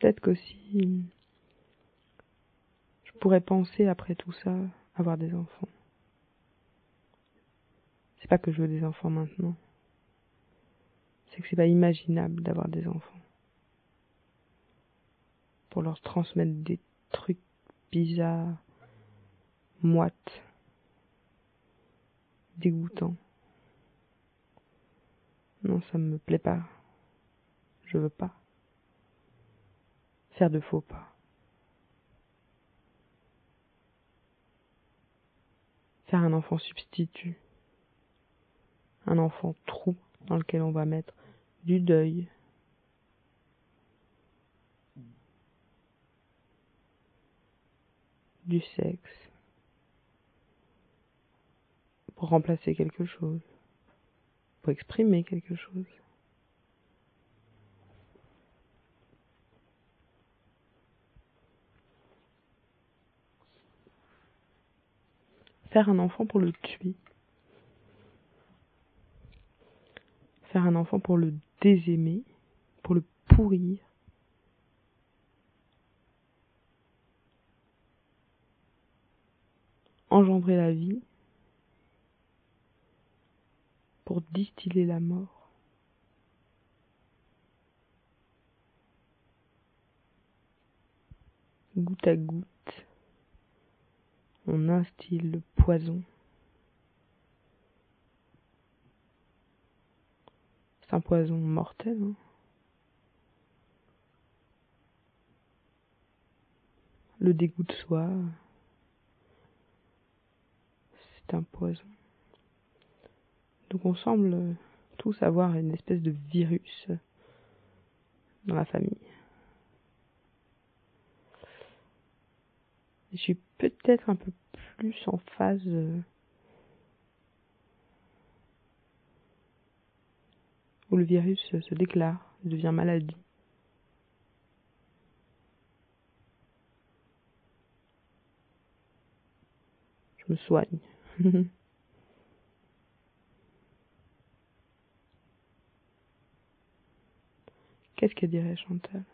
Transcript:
peut-être qu'aussi je pourrais penser après tout ça avoir des enfants. C'est pas que je veux des enfants maintenant. C'est que c'est pas imaginable d'avoir des enfants. Pour leur transmettre des trucs bizarres, moites, dégoûtants. Non, ça me plaît pas. Je veux pas. Faire de faux pas. Faire un enfant substitut. Un enfant trou dans lequel on va mettre du deuil, du sexe, pour remplacer quelque chose, pour exprimer quelque chose. Faire un enfant pour le tuer. Faire un enfant pour le désaimer, pour le pourrir. Engendrer la vie pour distiller la mort. Goutte à goutte, on instille le poison. C'est un poison mortel. Hein. Le dégoût de soi, c'est un poison. Donc on semble tous avoir une espèce de virus dans la famille. Je suis peut-être un peu plus en phase euh, où le virus se déclare, devient maladie. Je me soigne. Qu'est-ce que dirait Chantal?